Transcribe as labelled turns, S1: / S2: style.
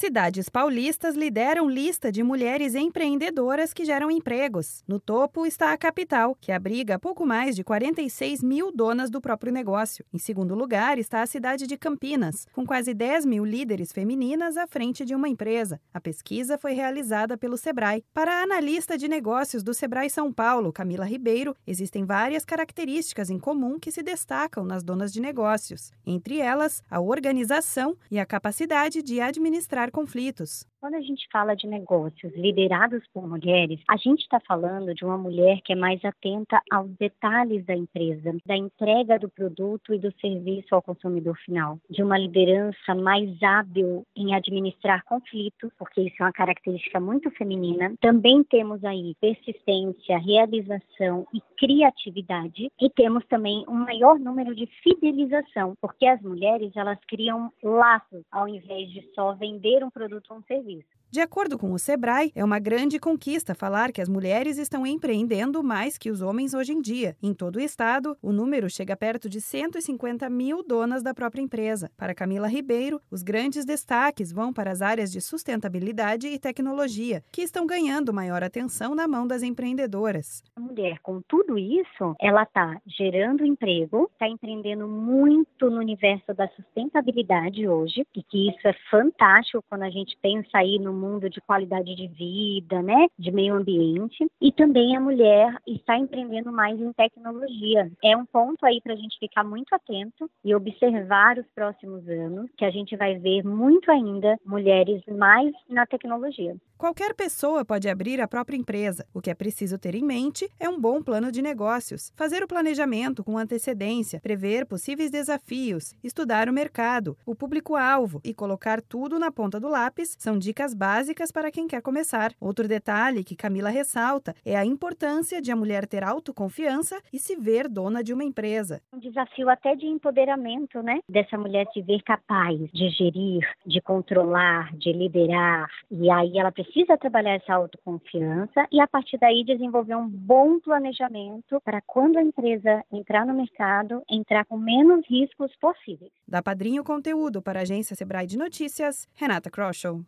S1: Cidades paulistas lideram lista de mulheres empreendedoras que geram empregos. No topo está a capital, que abriga pouco mais de 46 mil donas do próprio negócio. Em segundo lugar está a cidade de Campinas, com quase 10 mil líderes femininas à frente de uma empresa. A pesquisa foi realizada pelo Sebrae. Para a analista de negócios do Sebrae São Paulo, Camila Ribeiro, existem várias características em comum que se destacam nas donas de negócios. Entre elas, a organização e a capacidade de administrar conflitos.
S2: Quando a gente fala de negócios liderados por mulheres, a gente está falando de uma mulher que é mais atenta aos detalhes da empresa, da entrega do produto e do serviço ao consumidor final, de uma liderança mais hábil em administrar conflitos, porque isso é uma característica muito feminina. Também temos aí persistência, realização e criatividade, e temos também um maior número de fidelização, porque as mulheres elas criam laços ao invés de só vender um produto ou um serviço.
S1: De acordo com o Sebrae, é uma grande conquista falar que as mulheres estão empreendendo mais que os homens hoje em dia. Em todo o estado, o número chega perto de 150 mil donas da própria empresa. Para Camila Ribeiro, os grandes destaques vão para as áreas de sustentabilidade e tecnologia, que estão ganhando maior atenção na mão das empreendedoras.
S2: A mulher, com tudo isso, ela está gerando emprego, está empreendendo muito no universo da sustentabilidade hoje, e que isso é fantástico quando a gente pensa aí no mundo de qualidade de vida, né, de meio ambiente, e também a mulher está empreendendo mais em tecnologia. É um ponto aí para a gente ficar muito atento e observar os próximos anos, que a gente vai ver muito ainda mulheres mais na tecnologia.
S1: Qualquer pessoa pode abrir a própria empresa. O que é preciso ter em mente é um bom plano de negócios, fazer o planejamento com antecedência, prever possíveis desafios, estudar o mercado, o público-alvo e colocar tudo na ponta do lápis são dicas básicas básicas para quem quer começar. Outro detalhe que Camila ressalta é a importância de a mulher ter autoconfiança e se ver dona de uma empresa.
S2: Um desafio até de empoderamento, né? Dessa mulher se ver capaz de gerir, de controlar, de liderar. E aí ela precisa trabalhar essa autoconfiança e a partir daí desenvolver um bom planejamento para quando a empresa entrar no mercado, entrar com menos riscos possíveis.
S1: Da Padrinho Conteúdo para a agência Sebrae de Notícias, Renata Kroschel.